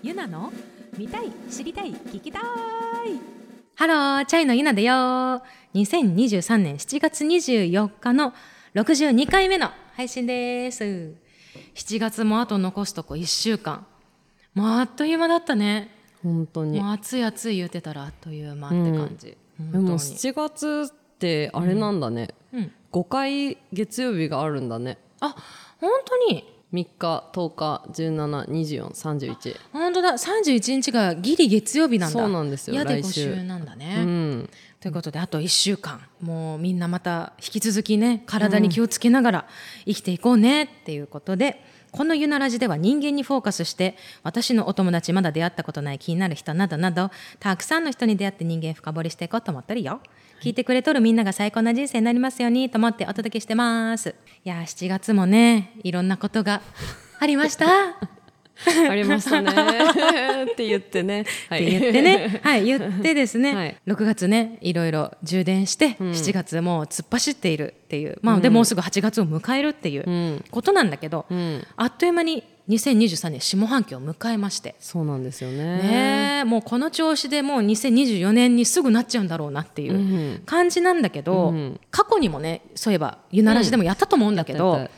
ゆなの見たい知りたい聞きたい。ハローチャイのゆなだよ。2023年7月24日の62回目の配信です。7月もあと残すとこ1週間。もうあっという間だったね。本当に。もう暑い暑い言ってたらあっという間って感じ、で本当に。も7月ってあれなんだね、うん。5回月曜日があるんだね。あ本当に？3日10日172431本当だ。31日がギリ月曜日なんだ。そうなんですよや週5週。なんだね、うん。ということであと1週間。もうみんなまた引き続きね体に気をつけながら生きていこうね。っていうことで、この「ゆなラジ」では人間にフォーカスして私のお友達まだ出会ったことない気になる人などなどたくさんの人に出会って人間深掘りしていこうと思ってるよ。聞いてくれとるみんなが最高な人生になりますようにと思ってお届けしてます。いやー7月もねいろんなことがありました。ありましたね。って言ってね、はって言ってね、はい、言ってですね、はい。6月ねいろいろ充電して、7月もう突っ走っているっていう。まあ、でもうすぐ8月を迎えるっていううん。ことなんだけど、うん、あっという間に2023年下半期を迎えまして。そうなんですよね。ねえもうこの調子でもう2024年にすぐなっちゃうんだろうなっていううん。感じなんだけど、うん。過去にもねそういえば「ゆならじ」でもやったと思うんだけど、やったやっ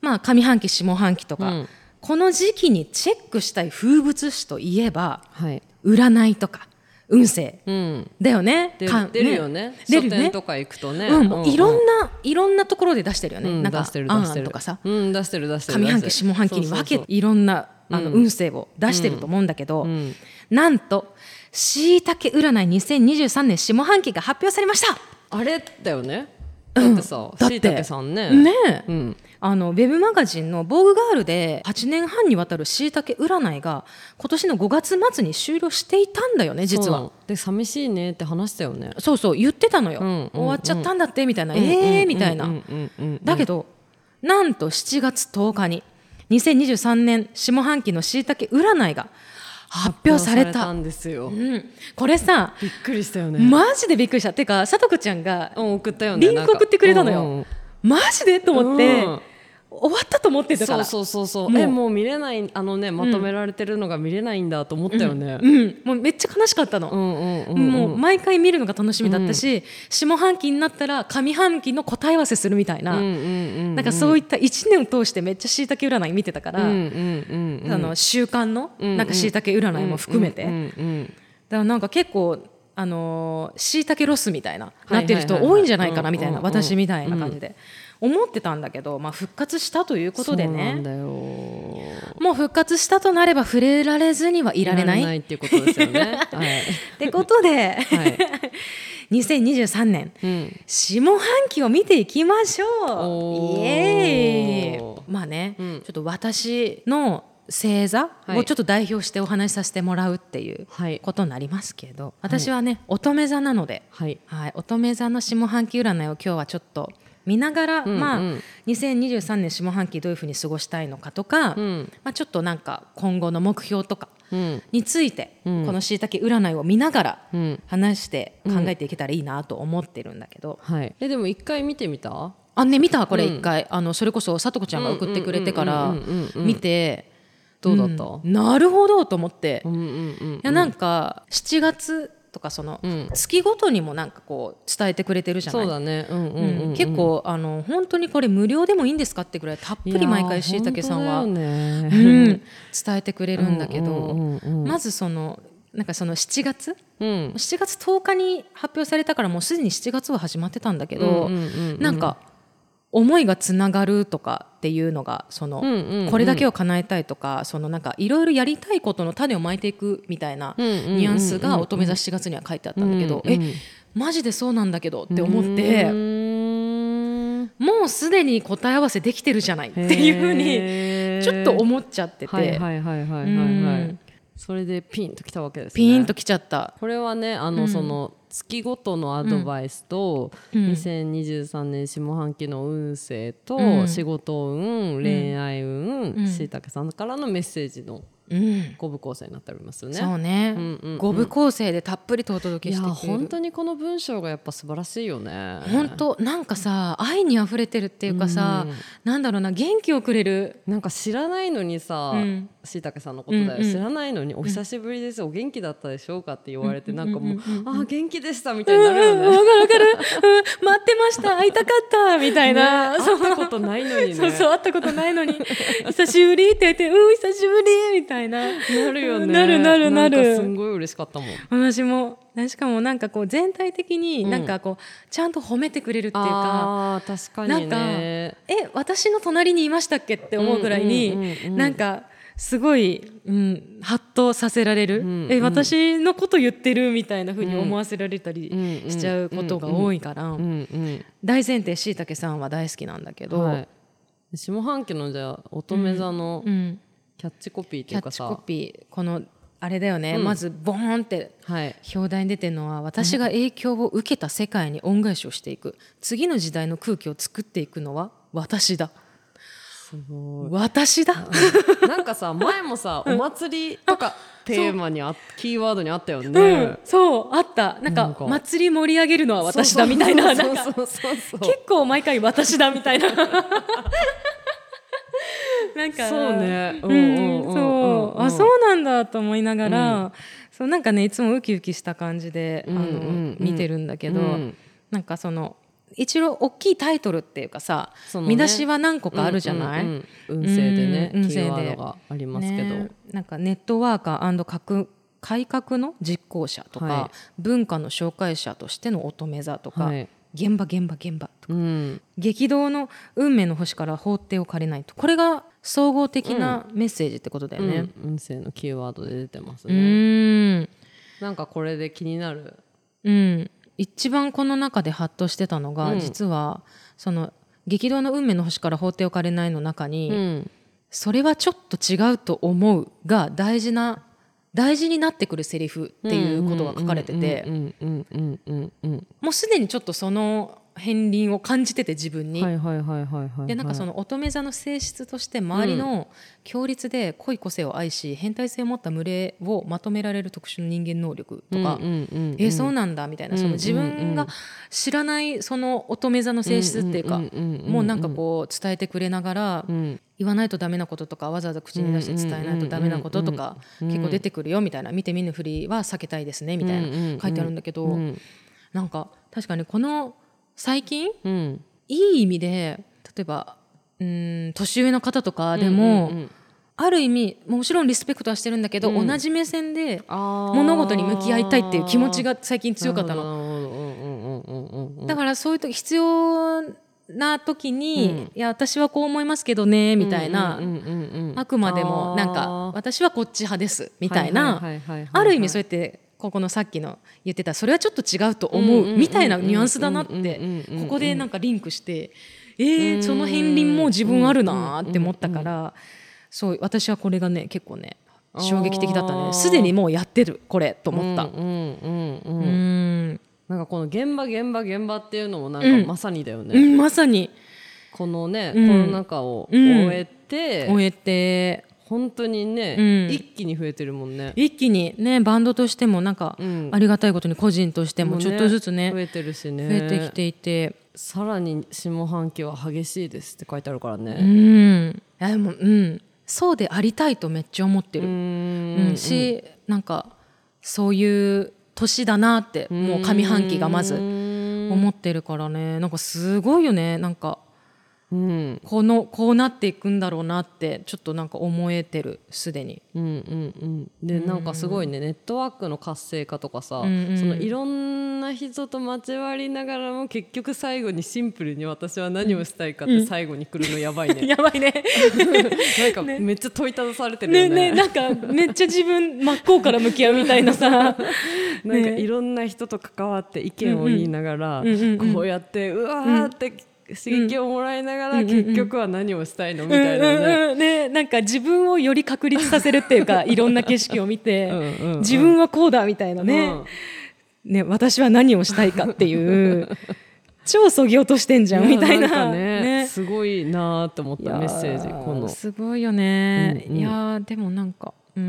まあ上半期下半期とか、うん。この時期にチェックしたい風物詩といえばはい。占いとか運勢。うん。だよね。出るよね。出るよね。とか行くとね、うん、いろんな、な、いろんなところで出してるよね。うんなんか出してる出してる。とかさ、うん出してる出してる。上半期下半期に分けそうそうそう。いろんなあのうん。運勢を出してると思うんだけど、うん。なんとしいたけ占い2023年下半期が発表されました。あれだよねだってささんね。ねえ。うん。あのウェブマガジンの「ボーグガール」で8年半にわたるしいたけ占いが今年の5月末に終了していたんだよね実は。で寂しいねって話したよね。そうそう言ってたのよ、うんうんうん。終わっちゃったんだってみたいな、えーみたいな、うんうんうん。うんだけど、なんと7月10日に2023年下半期のしいたけ占いが発表された。んですよ。うん、これさびっくりしたよね。マジでびっくりした。てかさとこちゃんがうん送ったよねリンク送ってくれたのよ、マジで？と思って、うん終わったと思ってたから。そうそうそうそう。もう。えもう見れないあのねまとめられてるのが見れないんだと思ったよね。うん、もうめっちゃ悲しかったの、うんうんうんうんもう毎回見るのが楽しみだったし、下半期になったら上半期の答え合わせするみたいな、うんうんうんなんかそういった1年を通してめっちゃしいたけ占い見てたから、うんうんうんあの習慣のうんなんかしいたけ占いも含めて、うんうんだからなんか結構あのしいたけロスみたいな、はいなってる人多いんじゃないかなみたいな、うんうんうん。私みたいな感じで思ってたんだけど、まあ、復活したということでね。もう復活したとなれば触れられずにはいられない。っていうことですよね。はい。ってことで、はい。2023年うん。下半期を見ていきましょう。イエーイ。まあね、うん。ちょっと私の星座はい。をちょっと代表してお話しさせてもらうっていうはい。ことになりますけど私はね、乙女座なので、はい。はい、乙女座の下半期占いを今日はちょっと見ながら、うんうん。まあ、2023年下半期どういうふうに過ごしたいのかとか、うん。まあ、ちょっとなんか今後の目標とかうん。について、うん。このしいたけ占いを見ながらうん。話して考えていけたらいいなと思ってるんだけど、はい。えでも一回見てみた？あね見たこれうん。一回、あのそれこそさとこちゃんが送ってくれてからうんうんうんうん。うん見て。どうだった？ん。なるほどと思って、いうんうんうん。やなんか7月とかその、うん。月ごとにもなんかこう伝えてくれてるじゃない？そうだね。うんうんううん。うん。ん結構あの本当にこれ無料でもいいんですかってぐらいたっぷり毎回しいたけさんは、いや本当だようねん、伝えてくれるんだけど、うんうんうんうん。まずそのなんかその7月？うん。7月10日に発表されたからもうすでに7月は始まってたんだけど、うんうんうんうん。なんか思いがつながるとかっていうのがその、これだけを叶えたいとかそのなんかいろいろやりたいことの種をまいていくみたいなニュアンスが乙女座7月には書いてあったんだけど、うんうんえマジでそうなんだけどって思って。もうすでに答え合わせできてるじゃないっていうふうにちょっと思っちゃってて、それでピンときたわけですね。ピーンときちゃった。これはねあの、うん。その月ごとのアドバイスと、うん。2023年下半期の運勢と、うん。仕事運恋愛運うん。しいたけさんからのメッセージのうん五部構成になっておりますよね。そうね、五部構成でたっぷりとお届けして本当にこの文章がやっぱ素晴らしいよね。本当なんかさ愛にあふれてるっていうかさ、うん。なんだろうな元気をくれる。なんか知らないのにさうん。しいたけさんのことだよ、知らないのに「お久しぶりです、お元気だったでしょうか?」って言われて、なんかもう「うんうんうんうん。あー元気でした」みたいになるよね。うん。わかるわかる、うん、待ってました。会いたかった。みたいな、ね。会ったことないのにね。そうそう会ったことないのに。久しぶりって言ってうん久しぶりみたいなな。るよね。なるなるなる。んかすんごい嬉しかったもん。私もしかもなんかこう全体的になんかこう、ちゃんと褒めてくれるっていうか確かになんね。え私の隣にいましたっけって思うぐらいに、うんうんうんうんなんかすごい、うん、ハッとさせられる、うんうんえ私のこと言ってるみたいな風に思わせられたりうんしちゃうことが多いから、うんうん。大前提しいたけさんは大好きなんだけど、はい、下半期のじゃあ乙女座のうん、キャッチコピーってキャッチいうかさ、コピー。このあれだよね、うん。まずボーンってはい、表題に出てるのは私が影響を受けた世界に恩返しをしていく。次の時代の空気を作っていくのは私だ。すごい。私だ？なんかさ前もさお祭りとかテーマにあキーワードにあったよね。うん、そうあった。なんか祭り盛り上げるのは私だみたいな。結構毎回私だみたいななんかそうね。うんうんそう。あそうなんだと思いながら、そうなんかねいつもウキウキした感じで、あのうん見てるんだけど、うん。なんかその一応大きいタイトルっていうかさ、見出しは何個かあるじゃない、うんうんうん。運勢でね、うん運勢で。ありますけど、ね。なんかネットワーカー革改革の実行者とか、はい。文化の紹介者としての乙女座とか、はい現場現場現場とか。うん、激動の運命の星から放ってを借りないと。これが総合的なメッセージってことだよね。うん。運勢のキーワードで出てますうね。ーん。なんかこれで気になる。うん、一番この中でハッとしてたのが、うん。実はその激動の運命の星から放っておかれないの中に、うん、それはちょっと違うと思うが大事な大事になってくるセリフっていうことが書かれてて。もうすでにちょっとその片鱗を感じてて自分うん。に。でなんかその乙女座の性質として周りの強烈で濃い個性を愛し変態性を持った群れをまとめられる特殊な人間能力とか、うんうんうんうん。えそうなんだみたいな。その自分が知らないその乙女座の性質っていうかうんうんうんうんもうなんかこう伝えてくれながらうん。言わないとダメなこととかわざわざ口に出して伝えないとダメなこととか結構出てくるよみたいな。見て見ぬふりは避けたいですねみたいな。書いてあるんだけどうん。なんか確かにこの最近うん。いい意味で例えばうん年上の方とかでも、うんうんうんある意味もちろんリスペクトはしてるんだけど、うん。同じ目線で物事に向き合いたいっていう気持ちが最近強かったの。だからそういう時必要な時に、うんいや私はこう思いますけどねみたいな、うんうんあくまでもなんか私はこっち派ですみたいな、ある意味そうやってここのさっきの言ってたそれはちょっと違うと思うみたいなニュアンスだなってここでなんかリンクしてえー、その片鱗も自分あるなーって思ったからそう私はこれがね結構ね衝撃的だったねすでにもうやってるこれと思った。うんうんうんううんんなんかこの現場現場現場っていうのもなんかまさにだよね、うん、まさにこのね、うんコロナ禍を終えて、終えて本当にね、うん。一気に増えてるもんね。一気にねバンドとしてもなんかうん。ありがたいことに個人としてもちょっとずつね増えてるしね。増えてきていて。さらに下半期は激しいですって書いてあるからうね。ん。いやでもうん。そうでありたいとめっちゃ思ってうる、ん。うん。しなんかそういう年だなってもう上半期がまず思ってるからね。なんかすごいよね。なんかうん。このこうなっていくんだろうなってちょっとなんか思えてるすでに。うんうんうん、でなんかすごいねネットワークの活性化とかさ、うんうん。そのいろんな人と交わりながらも結局最後にシンプルに私は何をしたいかって最後に来るのやばいね、やばいね。なんかめっちゃ問いただされてるねよね。ねなんかめっちゃ自分真っ向から向き合うみたいなさ。なんかいろんな人と関わって意見を言いながら、こうやってうわーって刺激をもらいながら、うん。うんうん結局は何をしたいのみうんたいなね。うんうんねなんか自分をより確立させるっていうか いろんな景色を見てうんうんうん。自分はこうだみたいなね,、うん。ね私は何をしたいかっていう 超そぎ落としてんじゃんみたいな。やんかねすごいなーと思ったメッセージこの。すごいよね、うんうん。いやーでもなんかうー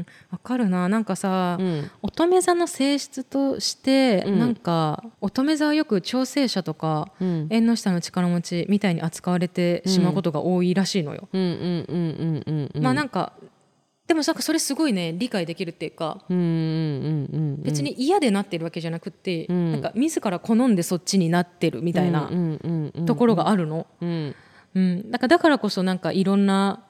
んわかるな。なんかさ、うん。乙女座の性質として、うん。なんか乙女座はよく調整者とか、うん。縁の下の力持ちみたいに扱われてしまうことが多いらしいのよ。うんうんうんうんうんうんまあなんかでもなんかそれすごいね理解できるっていうか。うんうんうんうん別に嫌でなってるわけじゃなくって、うん。なんか自ら好んでそっちになってるみたいなところがあるの。うん。うん、だからだからこそなんかいろんな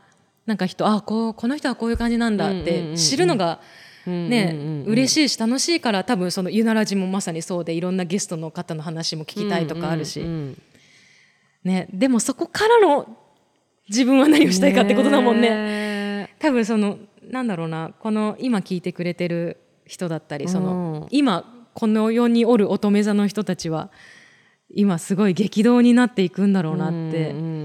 なんか人あこうこの人はこういう感じなんだっうんうんうんうてん。知るのがね、うんうんうん。嬉しいし楽しいから多分そのユナラジもまさにそうでいろんなゲストの方の話も聞きたいとかあるし、うんうんね、でもそこからの自分は何をしたいかってことだもんね。ね多分そのなんだろうなこの今聞いてくれてる人だったりその、うん。今この世におる乙女座の人たちは今すごい激動になっていくんだろうなってうんうん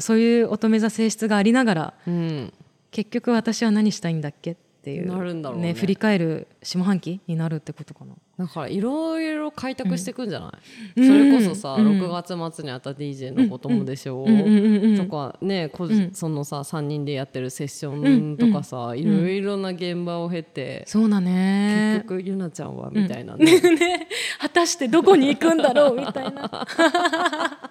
そういう乙女座性質がありながらうん。結局私は何したいんだっけっていうなるんだろうね。振り返る下半期になるってことかな。だからいろいろ開拓していくんじゃない、うん。それこそさ、うん。6月末にあった DJ のこともでしょう、うん。とかねこん。そのさ3人でやってるセッションとかさ、いろいろな現場を経て、そうだね。結局ゆなちゃんはみたいなね、ね。果たしてどこに行くんだろうみたいな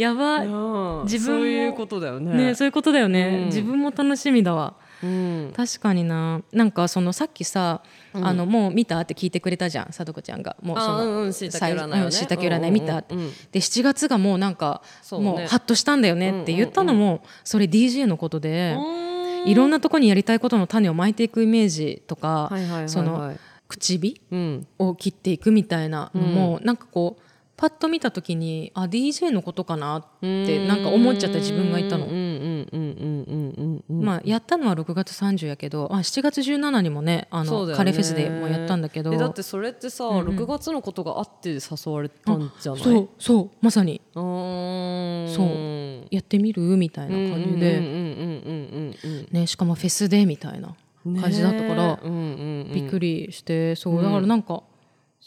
やばい。うん自分も。そういうことだよね。ねそういうことだよね、うん。自分も楽しみだわ。うん。確かにな。なんかそのさっきさ、あのもう見たって聞いてくれたじゃんさとこちゃんが。もうそのうん椎茸占いよね。最椎茸占い見たうんうん。うんで7月がもうなんかね。もうハッとしたんだよねって言ったのも、それ DJ のことで、うん。いろんなとこにやりたいことの種をまいていくイメージとか、はいはいはいはいその口火うん。を切っていくみたいなのも、なんかこうパッと見た時にあ DJ のことかなってなんか思っちゃった自分がいたの。うん。うんうんうんうんうんうんまあ、やったのは6月30やけどあ7月17にもねあのね。カレーフェスでもやったんだけど。えだってそれってさ、6月のことがあって誘われたんじゃない？そうそうまさに。そう。やってみる？みたいな感じで、しかもフェスでみたいなうん感じだったから、ねうんうんうん。びっくりしてそうだからなんか、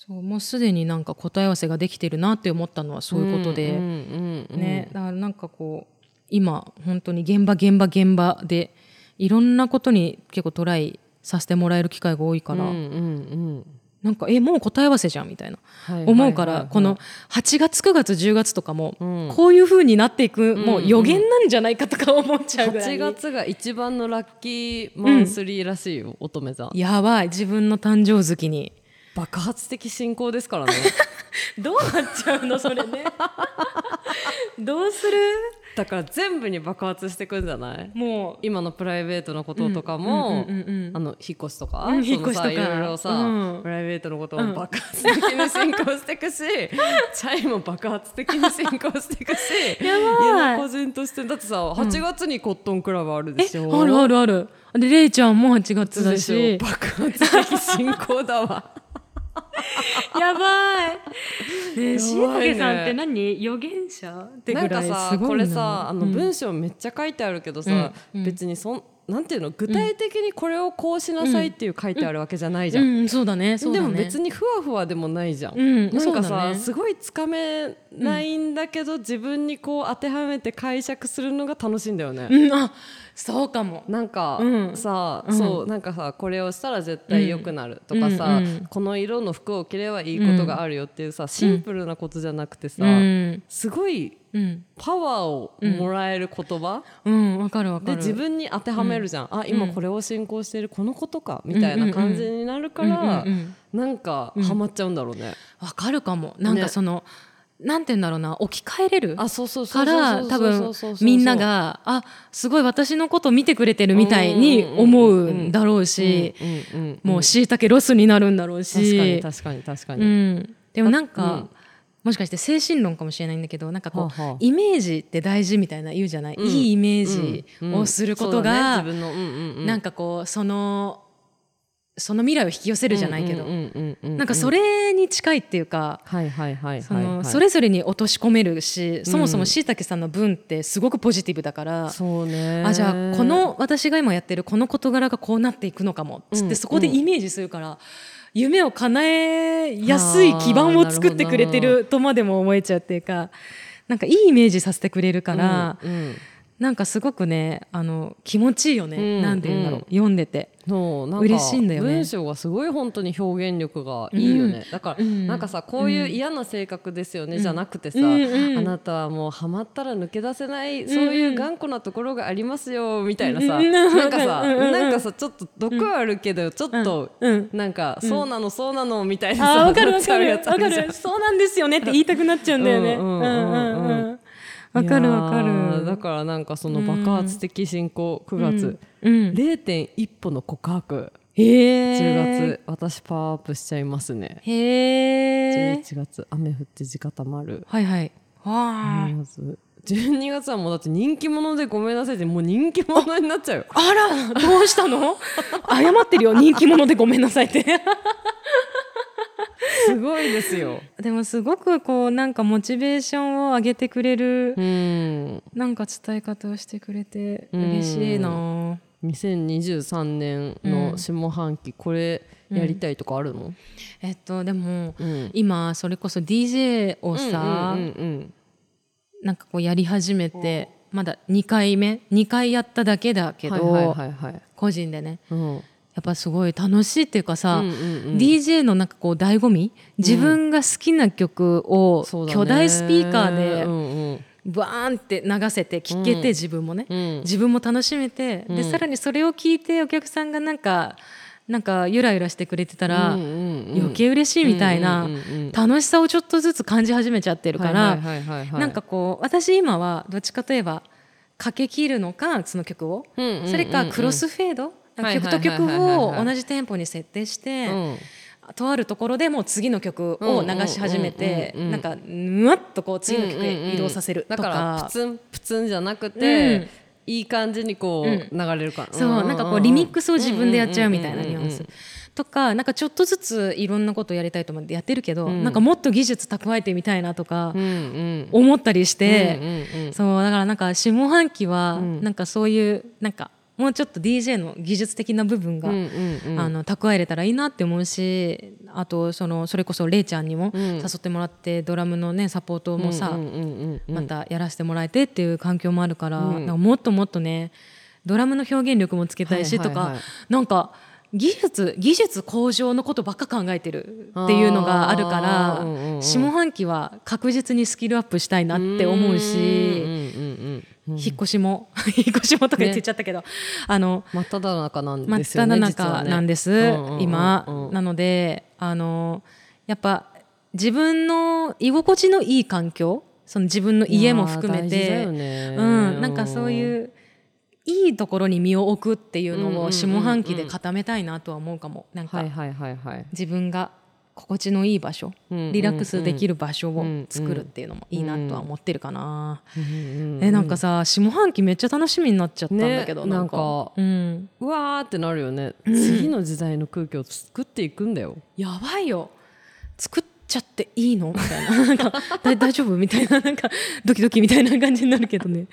そうもうすでになんか答え合わせができてるなって思ったのはそういうことで、うんうんうんね、だからなんかこう今本当に現場現場現場でいろんなことに結構トライさせてもらえる機会が多いから、うんうんうんなんかえもう答え合わせじゃんみたいな。はいはい思うから、この8月9月10月とかも、うん。こういう風になっていく、もう予言なんじゃないかとか思っちゃうぐらい。8月が一番のラッキーマンスリーらしいよ、乙女座。やばい自分の誕生月に爆発的進行ですからね。どうなっちゃうのそれね。どうする？だから全部に爆発してくんじゃない？もう。今のプライベートのこととかも、うんうんうんうんあの引っ越しとか、うん引っ越しとか。さいろいろさ、うん。プライベートのことも爆発的に進行していくし、チャイも爆発的に進行していくしやばい。家の個人としてだってさ8月にコットンクラブあるでしょ、あるあるある。でれいちゃんも8月だでし爆発的進行だわ やばい。ね。えしいたけさんって何？預言者？ってな。んかぐらいさこれさあのうん。文章めっちゃ書いてあるけどさ、うん。別にそんなんていうの？具体的にこれをこうしなさいっていう書いてあるわけじゃないじゃん。うん。そうだね。でも別にふわふわでもないじゃん。うん。なんかそうださ、ねすごいつかめないんだけど、自分にこう当てはめて解釈するのが楽しいんだよね。うん。あそうかも。なんか、うん。さ、うん。そうなんかさこれをしたら絶対良くなるとかさ、うんうんこの色の服を着ればいいことがあるよっていうさシンプルなことじゃなくてさ、うん。すごいうん。パワーをもらえる言葉、うん。わかるわかる。で自分に当てはめるじゃん、あ今これを進行しているこのことかみたいな感じになるから、うんうんうんなんかハマっちゃうんだろうね。わかるかも。なんかその、なんて言うんだろうな置き換えれる？あそうそうそから多分みんながあすごい私のこと見てくれてるみたいに思うんだろうしもうしいたけロスになるんだろうし。確かに確かに確かうに、ん、でもなんか、うん。もしかして精神論かもしれないんだけどなんかこう、はあはあ。イメージって大事みたいな言うじゃない、うん。いいイメージをすることが、そうだねうんうん、なんかこうそのその未来を引き寄せるじゃないけど、うんうんうんうんなんかそれに近いっていうか、それぞれに落とし込めるし、そもそもしいたけさんの文ってすごくポジティブだから、そうね。あじゃあこの私が今やってるこの事柄がこうなっていくのかも。つって、うんそこでイメージするから、夢を叶えやすい基盤を作ってくれてるとまでも思えちゃうっていうかなんかいいイメージさせてくれるから、うんうんなんかすごくねあの気持ちいいよね、うんなんて言うんだろう、うん。読んでて。そうなんか嬉しいんだよね。文章がすごい本当に表現力がいいよね、うん。だから、うん。なんかさこういう嫌な性格ですよね、じゃなくてさ、うんうんあなたはもうハマったら抜け出せない、そういう頑固なところがありますよみたいなさ、うんなんかさ、うんうんなんかさちょっと毒はあるけどちょっと、うん。なんか、そうなのそうなのみたいなさあーわかるわなっちゃうかる わやつあるじゃん。かる。そうなんですよねって言いたくなっちゃうんだよね。うん。うんうんうんうんわかるわかる。だからなんかその爆発的進行9月、うん。0.1歩の告白。へ10え月私パワーアップしちゃいますね。へえ11月雨降って地固まる。はいはい。わあ12月12月はもうだって人気者でごめんなさいってもう人気者になっちゃうよ。あらどうしたの？謝ってるよ。人気者でごめんなさいってすごいですよ。でもすごくこうなんかモチベーションを上げてくれるうん。なんか伝え方をしてくれて嬉しいな。2023年の下半期これやりたいとかあるの、えっとでもうん。今それこそ DJ をさうんうんなんかこうやり始めてまだ2回目？2回やっただけだけど、はいはいはいはい。個人でね。うんやっぱすごい楽しいっていうかさ、うんうんうん。DJ のなんかこう醍醐味自分が好きな曲を巨大スピーカーでバーンって流せて聴けて、自分もね、うん。自分も楽しめて、でさらにそれを聞いてお客さんがなんかなんかゆらゆらしてくれてたら、うんうんうん。余計嬉しいみたいな、うんうんうんうん。楽しさをちょっとずつ感じ始めちゃってるから、なんかこう私今はどっちかといえばかけ切るのかその曲を、うんうんうんうん。それかクロスフェード、はい曲と曲を同じテンポに設定して、うん。とあるところでもう次の曲を流し始めて、うんうんうんうんなんかぬわっとこう次の曲へ移動させるとか,、だからプツンプツンじゃなくて、うん。いい感じにこう、流れるか。そうなんかこうリミックスを自分でやっちゃうみたいなうんうんうんうんニュアンスとかなんかちょっとずついろんなことをやりたいと思ってやってるけど、ん。なんかもっと技術蓄えてみたいなとかうんうん思ったりして、うんうんうんそうだからなんか下半期はん。なんかそういうなんかもうちょっと DJ の技術的な部分が、うんうんうん。あの蓄えれたらいいなって思うしあとそのそれこそれいちゃんにもん。誘ってもらってドラムのねサポートもさ、うんうんうんうんまたやらせてもらえてっていう環境もあるから,、うん。もっともっとねドラムの表現力もつけたいしとか、なんか技術技術向上のことばっか考えてるっていうのがあるからうんうん下半期は確実にスキルアップしたいなって思うし。うん。うんうんうん引っ越しも 引っ越しもとか言ってちゃったけど、あの真っ只中なん真っですよね只中実はね。なんです、うんうんうんうん。今なのであのやっぱ自分の居心地のいい環境その自分の家も含めてうん、なんかそういういいところに身を置くっていうのをうんうんうんうん。下半期で固めたいなとは思うかも。なんかはいはいはいはい。自分が心地のいい場所、うんうんうんリラックスできる場所を作るっていうのもいいなとは思ってるかな、えなんかさ下半期めっちゃ楽しみになっちゃったんだけど、ねなんか。うん、うわーってなるよね、次の時代の空気を作っていくんだよ。やばいよ。作っちゃっていいの？みたいな。なんか大大丈夫？みたいな。なんかドキドキみたいな感じになるけどね。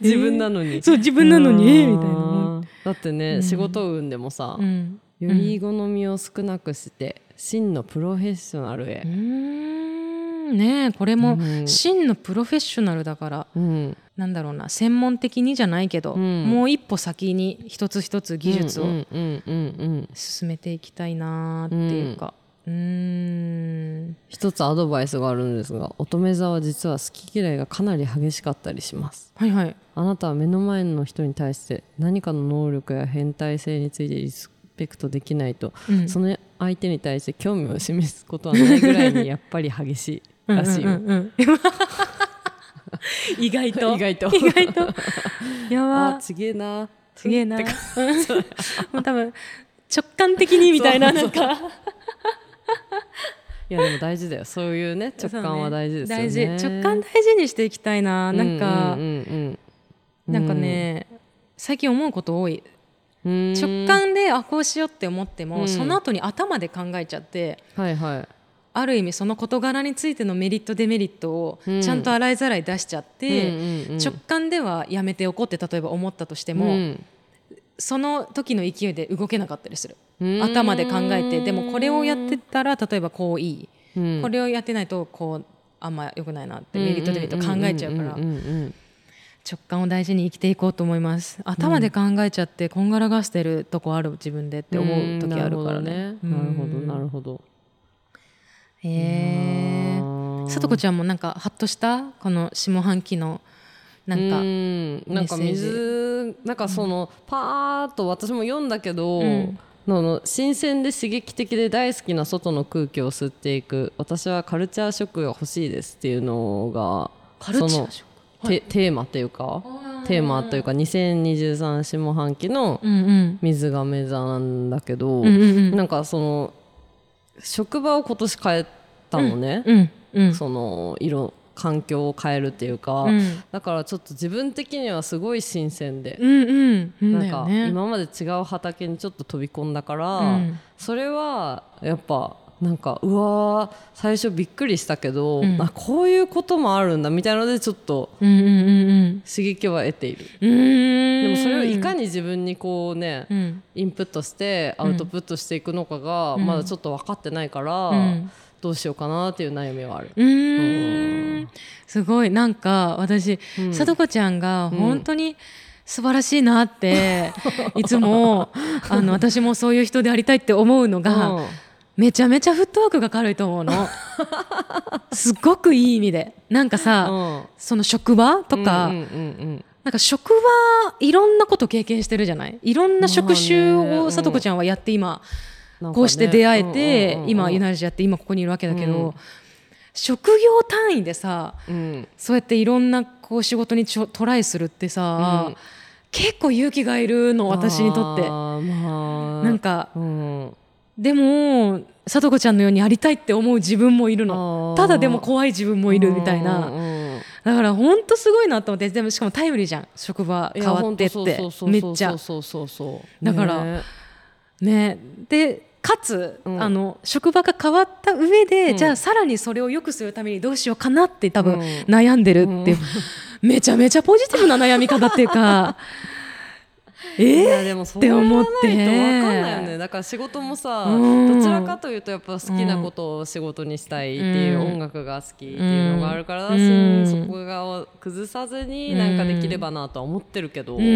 自分なのに、そう自分なのに？えーみたいな。うん。だってね、仕事運でもさ、うん。より好みを少なくして真のプロフェッショナルへ。うー、ん。ねえこれもうん。真のプロフェッショナルだからうん。なんだろうな専門的にじゃないけど、ん。もう一歩先に一つ一つ技術を進めていきたいなっていうか。うーん。一つアドバイスがあるんですが乙女座は実は好き嫌いがかなり激しかったりします。はいはい。あなたは目の前の人に対して何かの能力や変態性についてリスペクトできないと、うん。その相手に対して興味を示すことはないぐらいにやっぱり激しいらしいよ、意外と。意外と。意外と。やば。あちげえな。すげえな。うん もう多分直感的にみたいななんか。いやでも大事だよ。そういうね直感は大事ですよね。そう大事。直感大事にしていきたいな。なんか、うんうんうん。なんかね、最近思うこと多い。うん。直感であこうしようって思っても、うん。その後に頭で考えちゃって。はいはい。ある意味その事柄についてのメリットデメリットをうん。ちゃんと洗いざらい出しちゃって、うん直感ではやめておこうって例えば思ったとしても、うん。その時の勢いで動けなかったりする。うん。頭で考えてでもこれをやってたら例えばこういい、うん。これをやってないとこうあんま良くないなってメリットデメリット考えちゃうから直感を大事に生きていこうと思います。頭で考えちゃってこんがらがしてるとこある自分でって思う時あるからね。うん。なるほどね。なるほどえさとこちゃんもなんかハッとしたこの下半期のなんかうん。なんか水なんかその、パーッと私も読んだけど、うん。のの新鮮で刺激的で大好きな外の空気を吸っていく私はカルチャーショックが欲しいですっていうのがカルチャーショッテテーマっていうかテーマというか2023下半期の水亀座なんだけど、うんうんうん。なんかその職場を今年変えたのね、うんうん。その色環境を変えるっていうか、うん。だからちょっと自分的にはすごい新鮮で、うんうん。うんなんか今まで違う畑にちょっと飛び込んだから、うん。それはやっぱなんかうわー最初びっくりしたけど、うん。あこういうこともあるんだみたいなのでちょっと刺激は得ている。でもそれをいかに自分にこうね、うん。インプットしてアウトプットしていくのかがうん。まだちょっと分かってないから、うん。どうしようかなっていう悩みはある。すごい。なんか私、うん。さとこちゃんが本当に素晴らしいなって、いつもあの私もそういう人でありたいって思うのが、うんめちゃめちゃフットワークが軽いと思うの。すっごくいい意味で。なんかさ、うん。その職場とか、うんうんうんなんか職場いろんなこと経験してるじゃない？いろんな職種をさとこちゃんはやって今、こうして出会えて、うんうんうん今ユナイジやって今ここにいるわけだけど、うん。職業単位でさうん。そうやっていろんなこう仕事にトライするってさ、うん。結構勇気がいるの私にとって。なんかうんでもさとこちゃんのようにやりたいって思う自分もいるの。ただでも怖い自分もいるみたいな、うんうんだから本当すごいなと思ってでもしかもタイムリーじゃん。職場変わってって。めっちゃ。だからね。ね。でかつ、うん。あの職場が変わった上で、うん。じゃあさらにそれを良くするためにどうしようかなって多分うん。悩んでるっていう、めちゃめちゃポジティブな悩み方っていうかえいやーでもそうやらないと分かんないよね。だから仕事もさうん。どちらかというとやっぱ好きなことを仕事にしたいっていううん音楽が好きっていうのがあるからだしうんそこが崩さずになんかできればなとは思ってるけど。うんうんう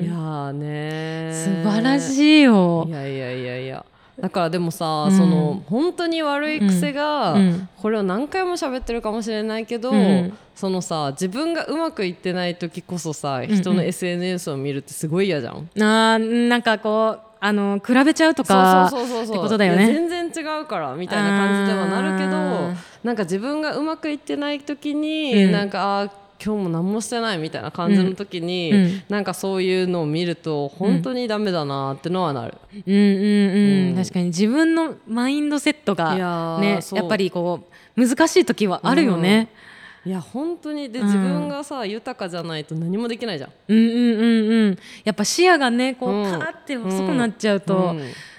ん。いやーね素晴らいしいよ。いやいやいやいやだからでもさ、うん。その本当に悪い癖が、うん。これを何回も喋ってるかもしれないけど、うん。そのさ自分がうまくいってない時こそさん人の SNS を見るってすごい嫌じゃん。あーなんかこうあの比べちゃうとかってことだよね。全然違うからみたいな感じではなるけどなんか自分がうまくいってない時に、うん。なんかあー今日も何もしてないみたいな感じの時に、うん。なんかそういうのを見ると本当にダメだなってのはなる。うんうんうん、うん。確かに自分のマインドセットがねやっぱりこう難しい時はあるよね。いや本当に。で、うん。自分がさ豊かじゃないと何もできないじゃん。うんうんうんうん。やっぱ視野がねこう、うん。カーって細くなっちゃうと、うん。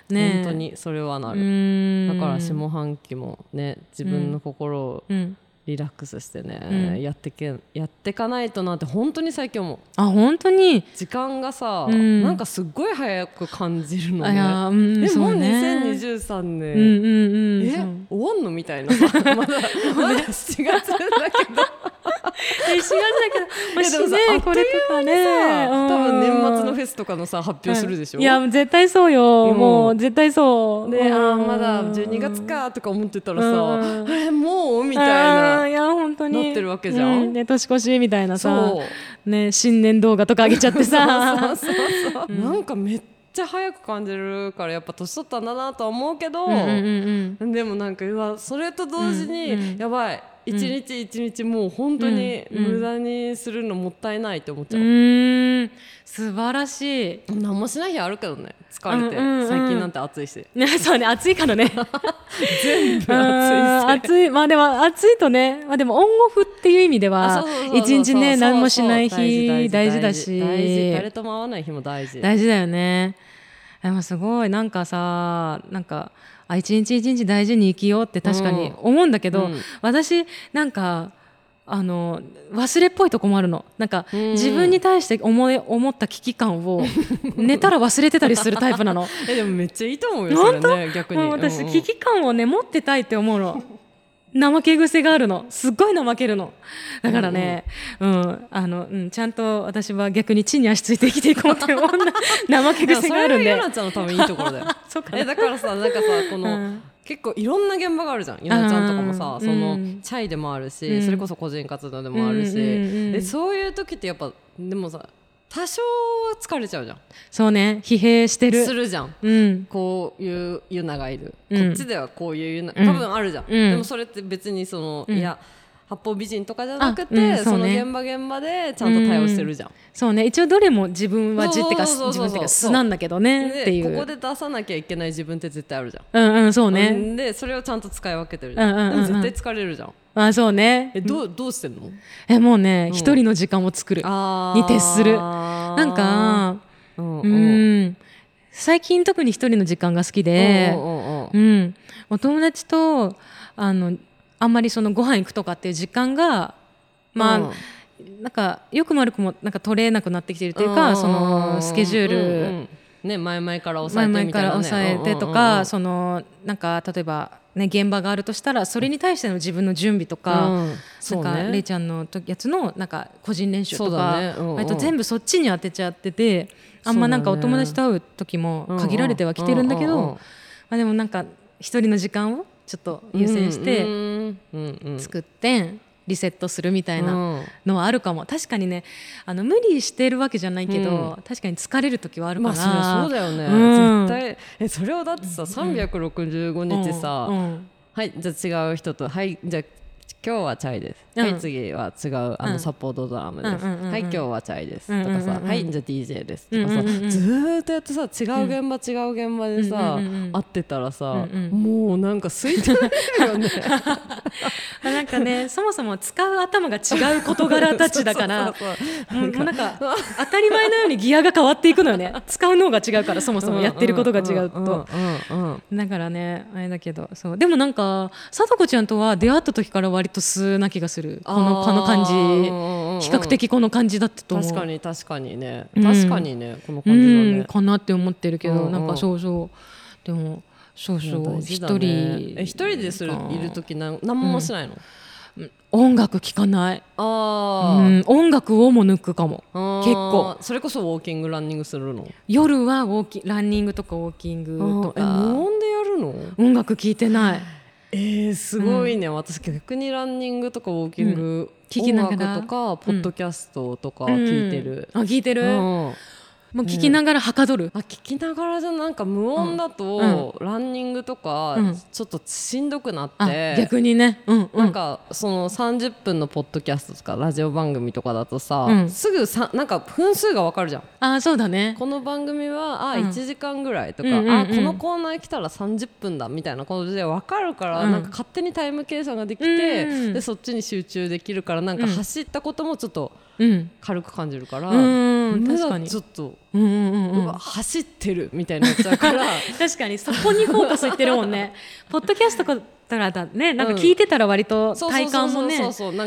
ね。本当にそれはなうる。ん。だから下半期もね自分の心をうんリラックスしてね、うん。やってけやってかないとなって本当に最近思う。あ本当に？時間がさ、うん。なんかすっごい早く感じるのね。あうんえもうそうね。2023年、うんうんうんえ終わんのみたいなさ。まだまだ7月だけどえ4月だけど。もしいやでもさねこれとかね。さ多分年末のフェェスとかのさ発表するでしょ、いや絶対そうよ、うん。もう絶対そう。で、あうん。ーまだ12月かとか思ってたらさ、うん。えもう？みたいな。いや本当に。なってるわけじゃん？うね、年越しみたいなさ。ね新年動画とか上げちゃってさ。そうそうそう、なんかめっちゃ早く感じるからやっぱ年取ったんだなとは思うけど、うんうんうんでもなんかうわそれと同時に、うんうん。やばい一日一日もう本当に無駄にするのもったいないって思っちうゃう、ーん。素晴らしい。何もしない日あるけどね疲れて、最近なんて暑いし。ね そうね暑いからね。全部暑い暑い。まあでも暑いとね。まあでもオンオフっていう意味であは一日ね何もしない日大事だし。誰とも会わない日も大事。大事だよね。でもすごい。なんかさなんかあ一日一日大事に生きようって確かに思うんだけど、うん。私なんかあの忘れっぽいとこもあるの。なんかうん。自分に対して思い思った危機感を 寝たら忘れてたりするタイプなの。えでもめっちゃいいと思うよそれね逆に。私、うんうん。危機感をね持ってたいって思うの怠け癖があるの。すっごい怠けるの。だからね、うんあのうん、ちゃんと私は逆に地に足ついて生きていこうっていう怠け癖があるんで。それちゃんのためにいいところだよ。そうかな。えだからさなんかさこの、うん。結構いろんな現場があるじゃん。ゆなちゃんとかもさうん。そのうん。チャイでもあるし、うん。それこそ個人活動でもあるし、うんうんうんうん。でそういう時ってやっぱでもさ多少は疲れちゃうじゃん。そうね。疲弊してる。するじゃん。うん。こういうユナがいる、うん。こっちではこういうユナうん。多分あるじゃん、うん。でもそれって別にその、うん。いや八方美人とかじゃなくて、あうんそのそうね現場現場でちゃんと対応してるじゃん、そうね。一応どれも自分は字ってか自分ってか素なんだけどねでっていう。ここで出さなきゃいけない自分って絶対あるじゃん。うんうんそうね、うん。でそれをちゃんと使い分けてるじゃん,、うんうんうんうん。絶対疲れるじゃんあそうね。えどうどうしてんの？えもうねうん。一人の時間を作る。あに徹する。ななんかうん最近特に一人の時間が好きで。うんお友達とあのあんまりそのご飯行くとかっていう時間がまあ、うん。なんかよくも悪くもなんか取れなくなってきてるというかそのスケジュール、ね前々から抑前々からえてみたいな、ね、抑えてとか、うん。そのなんか例えば、ね、現場があるとしたらそれに対しての自分の準備とか、うん。そうなんかね。れいちゃんのとやつのなんか個人練習とか、ね。うんうん。割と全部そっちに当てちゃっててあんまなんかお友達と会う時も限られてはきてるんだけど、うんうんうんうん。まあ、でもなんか一人の時間をちょっと優先してうんうんうん作ってリセットするみたいなうん。のはあるかも。確かにねあの無理してるわけじゃないけど、確かに疲れる時はあるから、まあそうだよね、うん。絶対。えそれをだってさ365日さ、うん。うん。はいじゃあ違う人と。はいじゃあ今日はチャイです、うん。はい次は違うあの、うん。サポートドラムです、はい今日はチャイです、とかさはいじゃあ DJ です。とかさ、ずーっとやってさ違う現場、違う現場でさ、会ってたらさ、もうなんか空いてないよね。なんかねそもそも使う頭が違う事柄たちだから もうなんか当たり前のようにギアが変わっていくのよね。使う脳が違うからそもそもやってることが違うと。だからねあれだけどそう。でもなんか貞子ちゃんとは出会った時から割と素な気がする。このこの感じ。比較的この感じだったと思う。確かに確かにね。うん。確かにね、このう感じだんねかなって思ってるけど、うんうん。なんかそうそうでもそういやそう大事だ一人ねえ一人でするか。いる時なん何もしないの、音楽聴かない、あー。うん、音楽をも抜くかも。結構。それこそウォーキングランニングするの？夜はウォーキランニングとかウォーキングとえか無音でやるの？音楽聴いてないえー、すごいね、私逆にランニングとかウォーキング、聞きながら。音楽とかポッドキャストとか聞いてる、うんあ聞いてる、うんもう聞きながらはかどる、あ聞きながらじゃなんか無音だと、ランニングとかうん。ちょっとしんどくなっあて、逆にね。うんうん。なんかその30分のポッドキャストとかラジオ番組とかだとさ、うん。すぐさなんか分数がわかるじゃん。あそうだね。この番組はあ、うん。1時間ぐらいとか、うんうんうん。あこのコーナー来たら30分だみたいなことで分かるから、うん。なんか勝手にタイム計算ができて、うん。でそっちに集中できるからなんかうん。走ったこともちょっとうん。軽く感じるから、うん。確かに。ちょっと、うんうんうんう走ってるみたいになっちゃうから。確かにそこにフォーカスいってるもんね。ポッドキャストからだねなんか聞いてたら割と体感もね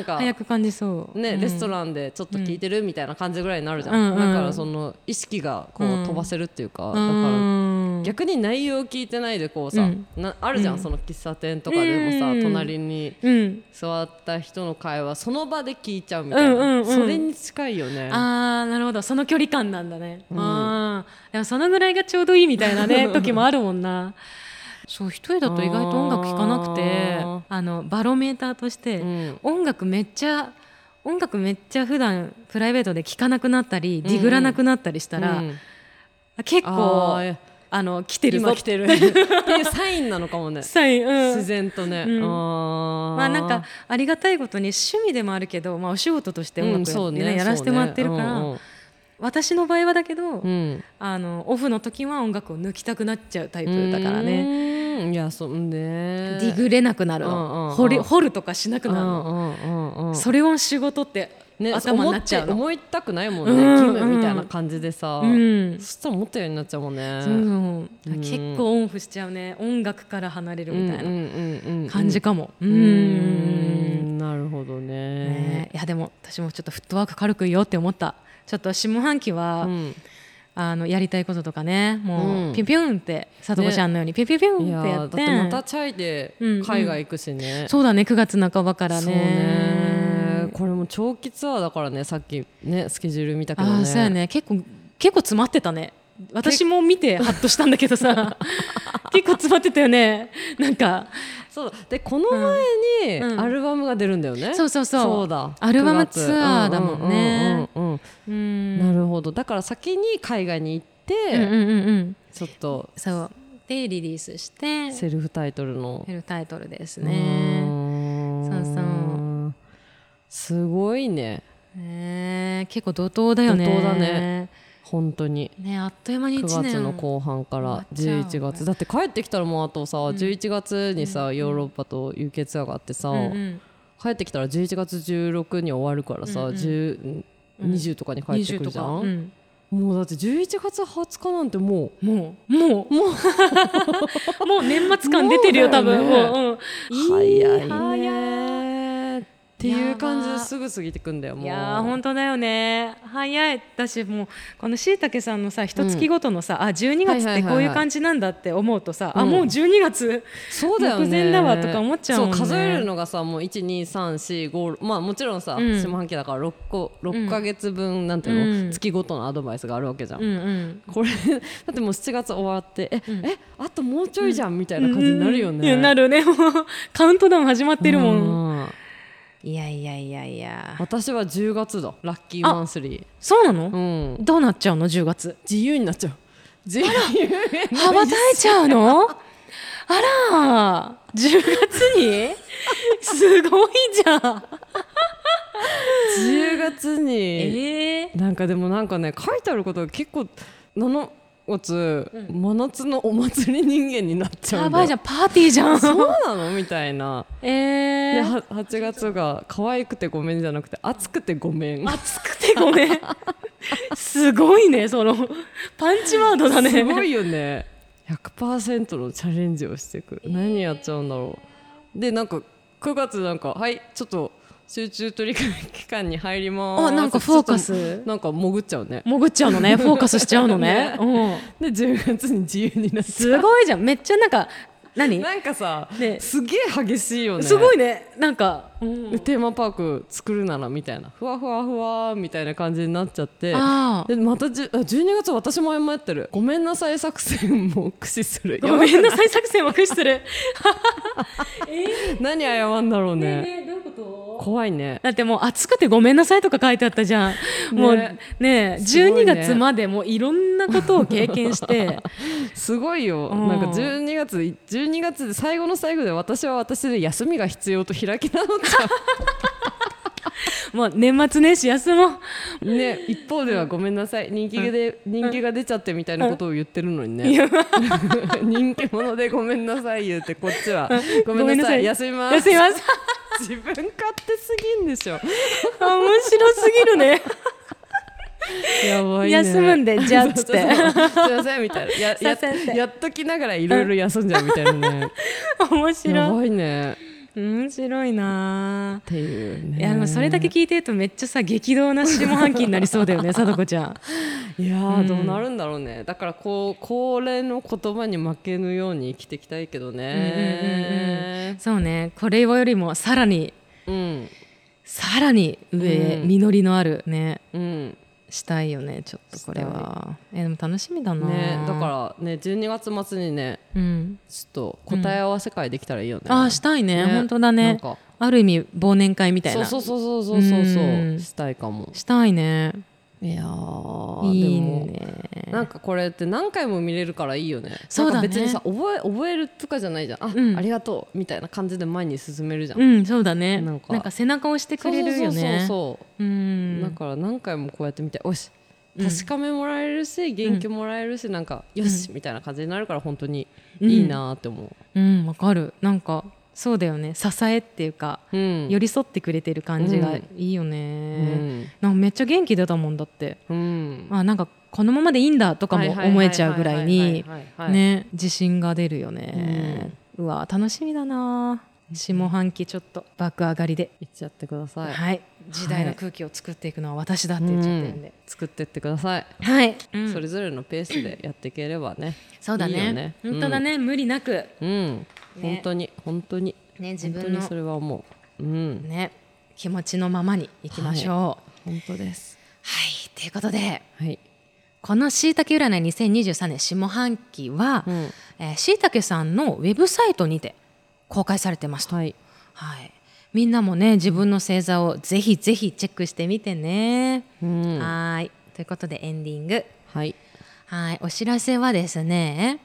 早く感じそう。ね、うん。レストランでちょっと聞いてるみたいな感じぐらいになるじゃん、うんうんだからその意識がこううん。飛ばせるっていうか、うだからん逆に内容聞いてないでこうさ、うん。なあるじゃん、うん。その喫茶店とかでもさ、うん。隣にうん。座った人の会話その場で聞いちゃうみたいな、うんうんうん。それに近いよね。あーなるほど。その距離感なんだね、うん。あー。でもそのぐらいがちょうどいいみたいなね 時もあるもんな。そう一人だと意外と音楽聴かなくてあのバロメーターとして、うん。音楽めっちゃ音楽めっちゃ普段プライベートで聴かなくなったり、ディグらなくなったりしたら、うん。結構あの来てるぞ。今来てる。っていうサインなのかもね。サインうん。自然とね、うん。あー。まあなんかありがたいことに趣味でもあるけど、まあ、お仕事として音楽や,、うんねやらせてもらってるから、そうね。私の場合はだけど、うん。うんあのオフの時は音楽を抜きたくなっちゃうタイうんプだからね、うん。いやそうね。ディグれなくなるうんうんの、うん。掘り掘るとかしなくなるうの、んうんうんうん。それを仕事ってね、頭になっちゃうの。思いたくないもんね、うん義務みたいな感じでさ、うん。そしたら思ったようになっちゃうもんね。そう。ん。結構オンオフしちゃうね。音楽から離れるみたいなうんうんうんうん感じかも。ううん。ん。なるほどね。ね。いやでも私もちょっとフットワーク軽くいようって思った。ちょっと下半期は、うん。あのやりたいこととかね。もう、うん。ピュンピュンってさとこちゃんのように、ピュンピュンピュンってやって。てまたチャイで海外行くしね、そうだね。9月半ばからね。そうねこれも長期ツアーだからねさっきねスケジュール見たけどね。ああそうやね。結構結構詰まってたね。私も見てハッとしたんだけどさ。結構詰まってたよね。なんか。そうだ。でこの前にうん。アルバムが出るんだよね、そうそうそう。そうだ。アルバム9月ツアーだもんね。うんうんうんうんうんなるほど。だから先に海外に行って、うんうんうんうん。ちょっとそう。でリリースして。セルフタイトルの。ヘルタイトルですうねそうそうすごいね。ねえ結構怒涛だよね。怒涛だね。本当に。ねあっという間に9 1年月の後半から終わっちゃう11月。だって帰ってきたらもうあとさ、11月にさヨーロッパと UK ツアーがあってさ、うんうん。帰ってきたら11月16に終わるからさ、うんうん。10 20とかに帰ってくるじゃん、20とか。うん。もうだって11月20日なんてもうもう。もう。もう。もう 年末感出てるよ多分。もうう、うん。早いね。早っていう感じですぐ過ぎてくんだよもういやー本当だよね。早い。私もうこのしいたけさんのさ一月ごとのさ、あ12月ってこういう感じなんだって思うとさ、あうん。もう12月そうだよね。目前だわとか思っちゃうね。そう数えるのがさもう12345まあもちろんさ、うん。下半期だから6個6ヶ月分なんていうの、うん。月ごとのアドバイスがあるわけじゃん、うん。うんこれだってもう7月終わってえ、えあともうちょいじゃんみたいな感じになるよね、なるね。もうカウントダウン始まってるもん、うんいやいやいやいや。私は10月だ。ラッキーマンスリそうなの、ーうん。どうなっちゃうの？10月。自由になっちゃう。自由羽ばたいちゃうの？あら10月に？すごいじゃん。10月に。ええなんかでもなんかね書いてあることが結構7月、真夏のお祭り人間になっちゃうんだよ。やばいじゃんパーティーじゃん。そうなの？みたいな。えでー、は8月が可愛くてごめんじゃなくて暑くてごめん。暑くてごめん。すごいねそのパンチワードだね。すごいよね。100%のチャレンジをしていく。何やっちゃうんだろう。でなんか9月なんかはいちょっと集中取り組み期間に入ります。あなんかフォーカス。なんか潜っちゃうね。潜っちゃうのね。フォーカスしちゃうのね。ね。うん、で10月に自由になっすごいじゃん。めっちゃなんか何？うなんかさ、ね。すげえ激しいよね。すごいね。なんか、うん。でテーマパーク作るならみたいな。ふわふわふわみたいな感じになっちゃって。あでまたじゅあ12月私も謝ってる。ごめんなさい作戦も駆使する。あごめんなさい作戦を駆使する。何謝んだろうね。ねどういうこと？怖いね。だってもう暑くてごめんなさいとか書いてあったじゃん、もうね12ね。月までもういろんなことを経験して。すごいよ、うん。なんか12月12月で最後の最後で私は私で休みが必要と開き直っもう年末年始休もう。うね一方ではごめんなさい。人気がで、人気が出ちゃってみたいなことを言ってるのにね、人気者でごめんなさい言うてこっちは。ごめんなさい。休みます。休みます。自分勝手すぎんでしょ。面白すぎるね。やばいね。休むんでじゃあっつって。すいませんみたいな。やややっときながらいろいろ休んじゃうみたいなね。や面白い。ばいね面白いな。っていうね。いやでもそれだけ聞いてるとめっちゃさ激動な下半期になりそうだよねさとこちゃん。いやーどうなるんだろうね。だからこうこれの言葉に負けぬように生きていきたいけどね。そうね。これよりもさらにうん。さらに上、うん。実りのあるね。うんしたいよねちょっとこれは。えでも楽しみだな、ねだからね12月末にねうん。ちょっと答え合わせ会できたらいいよね、ああしたいね。ね本当だね。ある意味忘年会みたいな。そうそうそうそうそうそうそう。うん。したいかも。したいねいやーいいでもねなんかこれって何回も見れるからいいよね。そうだね。別にさ覚え覚えるとかじゃないじゃん。あ、うん。ありがとうみたいな感じで前に進めるじゃん、うんそうだね。ななんんかか背中を押してくれるよね。そうそうそうん。だから何回もこうやって見てよし確かめもらえるし、元気もらえるしなんかよし、みたいな感じになるから本当にいいなって思うんわかる。なんかそうだよね。支えっていうか、う、うん。寄り添ってくれてる感じがいいよね、なんかめっちゃ元気出たもんだって。うん。うんあなんかこのままでいいんだとかも思えちゃうぐらいにね自信が出るよね、うわ楽しみだな下半期ちょっと爆上がりで、いっちゃってください、はい、時代の空気を作っていくのは私だって言っちゃってるん。で、作ってってください、はい、それぞれのペースでやっていければね。そうだね。ね。本当だね、無理なく。うん、ね。本当に本当に。ね自分の。それは思う。うん。ね。気持ちのままにいきましょう。本当です。はい、ということではい。このしいたけ占い2023年下半期はうん。しいたけさんのウェブサイトにて公開されてますと、はい。はい、みんなもね自分の星座をぜひぜひチェックしてみてね。うん。はい。ということでエンディング。はい。はい。お知らせはですね、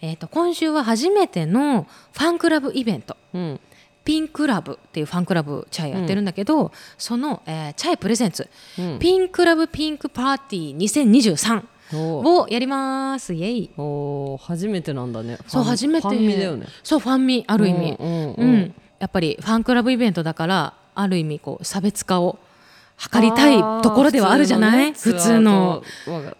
えー、と今週は初めてのファンクラブイベント。うん。ピンクラブっていうファンクラブチャイやってるんだけど、その、えーチャイプレゼンツ、うん。ピンクラブピンクパーティー2023おーをやります。イエイ。おー初めてなんだね。そう初めて。ファンミだよね。そうファンミある意味、うんうんううんん。やっぱりファンクラブイベントだからある意味こう差別化を図りたいところではあるじゃない？普通の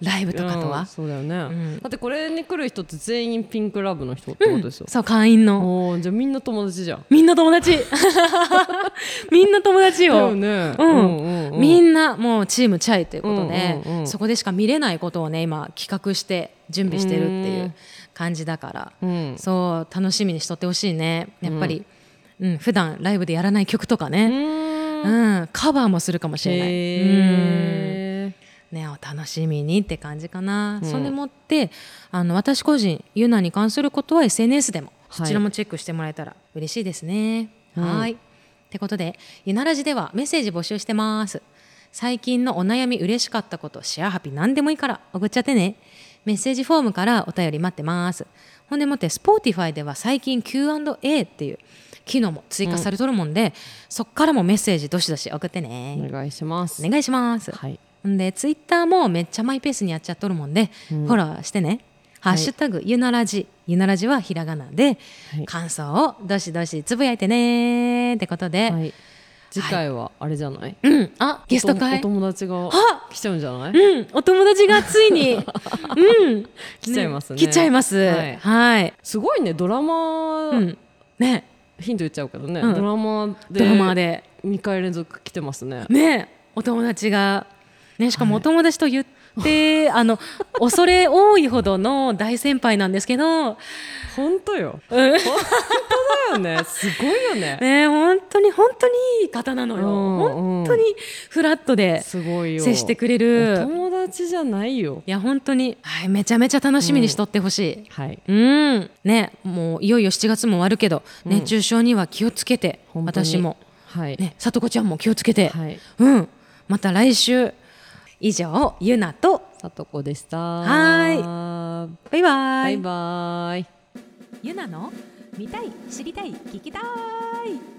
ライブとかとは。うんそうだよね、ん。だってこれに来る人って全員ピンクラブの人ってことですよ、そう会員の。じゃあみんな友達じゃん。みんな友達。みんな友達よ。だよね。うん。うんうんみんなもうチームチャイということで、うんうんうん。そこでしか見れないことをね今企画して準備してるっていう感じだから、うん。そう楽しみにしとってほしいね。やっぱり、うん。普段ライブでやらない曲とかうね、んうんカバーもするかもしれない、へうんね、お楽しみにって感じかな、うんそれでもってあの私個人ユナに関することは SNS でもはいそちらもチェックしてもらえたら嬉しいですね。うんはいってことでユナラジではメッセージ募集してます。最近のお悩み嬉しかったことシェアハピ何でもいいから送っちゃってね。メッセージフォームからお便り待ってます。ほんでもって Spotify では最近 Q&A っていう機能も追加されとるもんで、そっからもメッセージどしどし送ってね。ーお願いします。お願いします。はい。んでツイッターもめっちゃマイペースにやっちゃっとるもんで、うん。フォローしてね。ハッシュタグ、ゆならじ、ゆならじはひらがなで、はい。感想をどしどしつぶやいてね。ってことで、はい。次回はあれじゃない、うん、あゲスト会。お友達があ来ちゃうんじゃない？うん、お友達がついに、うん、来ちゃいますね。来ちゃいます。ははいい。はい。すごいねドラマ、うん。ね、ヒント言っちゃうけどね、うん。ドラマでドラマで。2回連続来てますね。ね、お友達が、ね、しかもお友達と言って、あの、恐れ多いほどの大先輩なんですけど、本当よ。うん。本当だよね。すごいよね。ね本当に本当にいい方なのよ、うん本当にフラットですごいよ。接してくれおる友達じゃないよ。いや本当に、はい、めちゃめちゃ楽しみにしとってほしい、はい。うん。ねもういよいよ7月も終わるけど、うん。熱中症には気をつけて私も。はい、ねさとこちゃんも気をつけて、はい。うん。また来週以上ゆなとさとこでしたはバイバイ。バイバイ。ゆなの見たい知りたい聞きたい